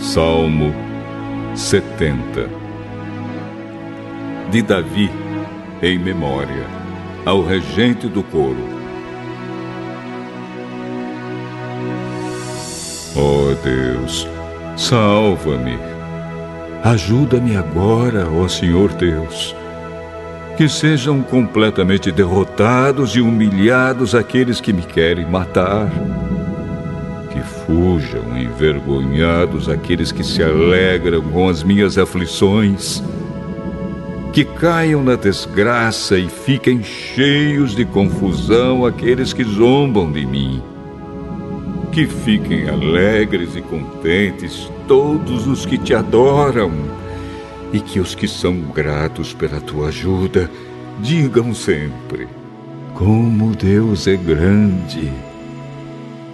Salmo 70 De Davi, em memória, ao regente do coro. Ó oh Deus, salva-me. Ajuda-me agora, ó Senhor Deus. Que sejam completamente derrotados e humilhados aqueles que me querem matar que fujam envergonhados aqueles que se alegram com as minhas aflições, que caiam na desgraça e fiquem cheios de confusão aqueles que zombam de mim. Que fiquem alegres e contentes todos os que te adoram, e que os que são gratos pela tua ajuda digam sempre: Como Deus é grande!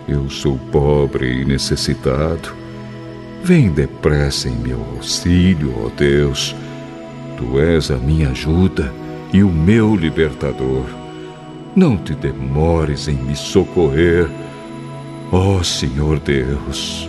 Eu sou pobre e necessitado. Vem depressa em meu auxílio, ó Deus. Tu és a minha ajuda e o meu libertador. Não te demores em me socorrer, ó Senhor Deus.